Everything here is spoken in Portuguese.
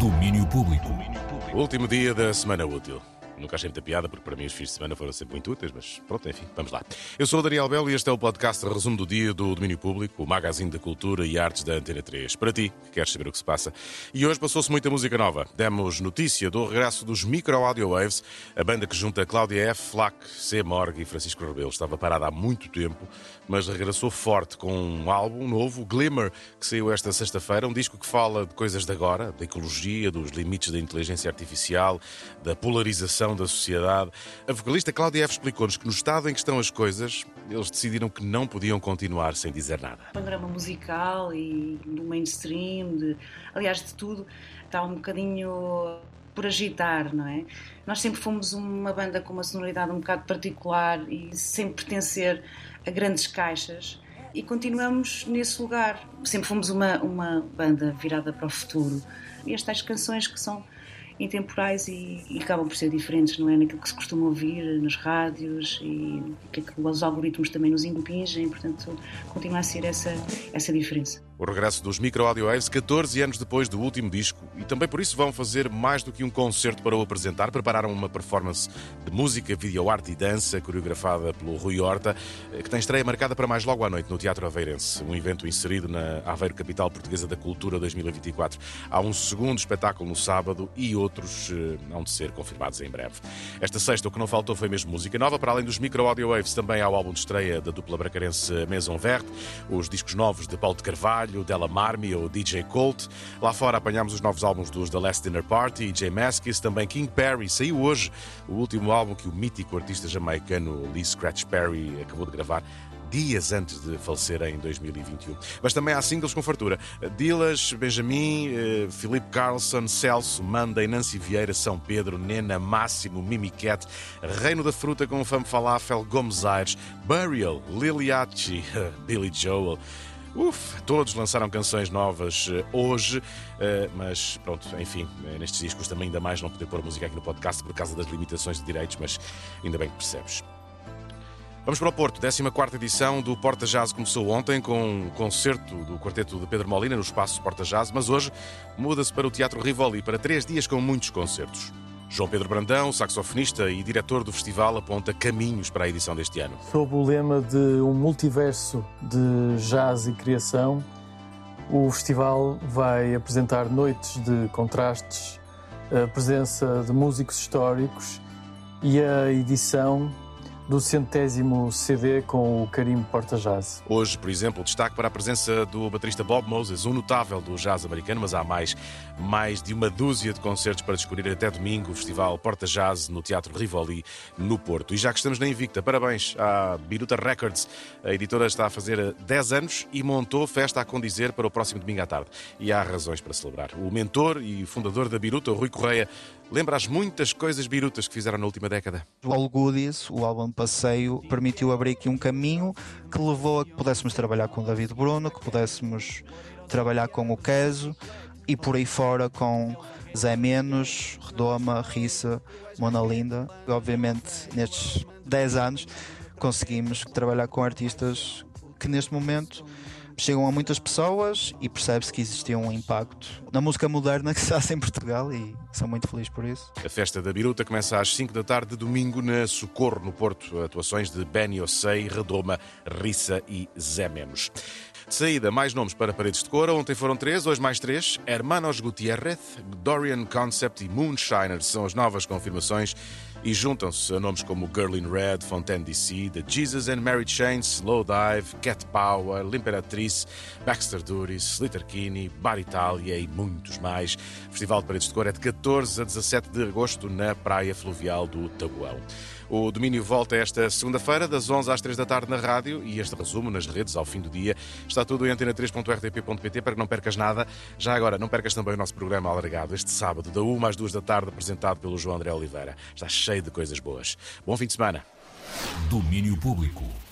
Domínio público. Último dia da semana útil. Nunca achei muita piada, porque para mim os fins de semana foram sempre muito úteis, mas pronto, enfim, vamos lá. Eu sou o Daniel Belo e este é o podcast Resumo do Dia do Domínio Público, o magazine da cultura e artes da Antena 3. Para ti, que queres saber o que se passa. E hoje passou-se muita música nova. Demos notícia do regresso dos Micro Audio Waves, a banda que junta Cláudia F., Flack, C. Morg e Francisco Rebelo. Estava parada há muito tempo, mas regressou forte com um álbum novo, Glimmer, que saiu esta sexta-feira, um disco que fala de coisas de agora, da ecologia, dos limites da inteligência artificial, da polarização da sociedade. A vocalista Cláudia F. explicou-nos que no estado em que estão as coisas, eles decidiram que não podiam continuar sem dizer nada. O panorama musical e do mainstream, de, aliás, de tudo, está um bocadinho por agitar, não é? Nós sempre fomos uma banda com uma sonoridade um bocado particular e sem pertencer a grandes caixas e continuamos nesse lugar. Sempre fomos uma, uma banda virada para o futuro. E estas canções que são intemporais e, e, acabam por ser diferentes, não é? Naquilo que se costuma ouvir nas rádios e que, é que os algoritmos também nos impingem, portanto, continua a ser essa, essa diferença. O regresso dos Micro Audio Waves 14 anos depois do último disco e também por isso vão fazer mais do que um concerto para o apresentar. Prepararam uma performance de música, videoarte e dança coreografada pelo Rui Horta, eh, que tem estreia marcada para mais logo à noite no Teatro Aveirense, um evento inserido na Aveiro Capital Portuguesa da Cultura 2024. Há um segundo espetáculo no sábado e outros uh, hão de ser confirmados em breve. Esta sexta o que não faltou foi mesmo música nova, para além dos Micro Audio Waves também há o álbum de estreia da dupla bracarense Maison Verte, os discos novos de Paulo de Carvalho, Della Marmi ou DJ Colt. Lá fora apanhámos os novos álbuns dos The Last Dinner Party, J Maskis, também King Perry. Saiu hoje o último álbum que o mítico artista jamaicano Lee Scratch Perry acabou de gravar dias antes de falecer em 2021. Mas também há singles com fartura. Dilas, Benjamin, eh, Filipe Carlson, Celso, Monday, Nancy Vieira, São Pedro, Nena, Máximo, Mimiquete, Reino da Fruta com Fame Falafel, Gomes Aires, Burial, Liliachi, Billy Joel. Uf, todos lançaram canções novas uh, hoje, uh, mas pronto, enfim, uh, nestes discos também ainda mais não poder pôr música aqui no podcast por causa das limitações de direitos, mas ainda bem que percebes. Vamos para o Porto, 14 edição do Porta Jazz começou ontem com um concerto do quarteto de Pedro Molina no espaço Porta Jazz, mas hoje muda-se para o Teatro Rivoli para três dias com muitos concertos. João Pedro Brandão, saxofonista e diretor do festival, aponta caminhos para a edição deste ano. Sob o lema de um multiverso de jazz e criação, o festival vai apresentar noites de contrastes, a presença de músicos históricos e a edição do centésimo CD com o carimbo Porta Jazz. Hoje, por exemplo, destaque para a presença do baterista Bob Moses, um notável do jazz americano, mas há mais, mais de uma dúzia de concertos para descobrir até domingo o Festival Porta Jazz no Teatro Rivoli, no Porto. E já que estamos na Invicta, parabéns à Biruta Records. A editora está a fazer 10 anos e montou festa a condizer para o próximo domingo à tarde. E há razões para celebrar. O mentor e fundador da Biruta, Rui Correia, lembra as muitas coisas birutas que fizeram na última década. All Goodies, o álbum passeio permitiu abrir aqui um caminho que levou a que pudéssemos trabalhar com o David Bruno, que pudéssemos trabalhar com o Queso e por aí fora com Zé Menos, Redoma, Rissa, Mona Linda. Obviamente, nestes 10 anos, conseguimos trabalhar com artistas que neste momento chegam a muitas pessoas e percebe-se que existia um impacto na música moderna que se faz em Portugal e sou muito feliz por isso. A festa da Biruta começa às 5 da tarde de domingo na Socorro, no Porto. Atuações de Benny Ossei, Redoma, Rissa e Zé Menos. De saída, mais nomes para Paredes de Cora. Ontem foram três, hoje mais três. Hermanos Gutierrez, Dorian Concept e Moonshiners são as novas confirmações e juntam-se a nomes como Girl in Red, Fontaine DC, The Jesus and Mary Chain, Slow Dive, Cat Power, L'Imperatrice, Baxter Duris, Slater Kinney, Bar Itália e muitos mais. O Festival de Paredes de Cor é de 14 a 17 de agosto na Praia Fluvial do Tabuão. O domínio volta esta segunda-feira, das 11 às 3 da tarde na rádio e este resumo nas redes ao fim do dia. Está tudo em antena3.rtp.pt para que não percas nada. Já agora, não percas também o nosso programa alargado este sábado, da 1 às 2 da tarde, apresentado pelo João André Oliveira. Está cheio de coisas boas. Bom fim de semana. Domínio Público.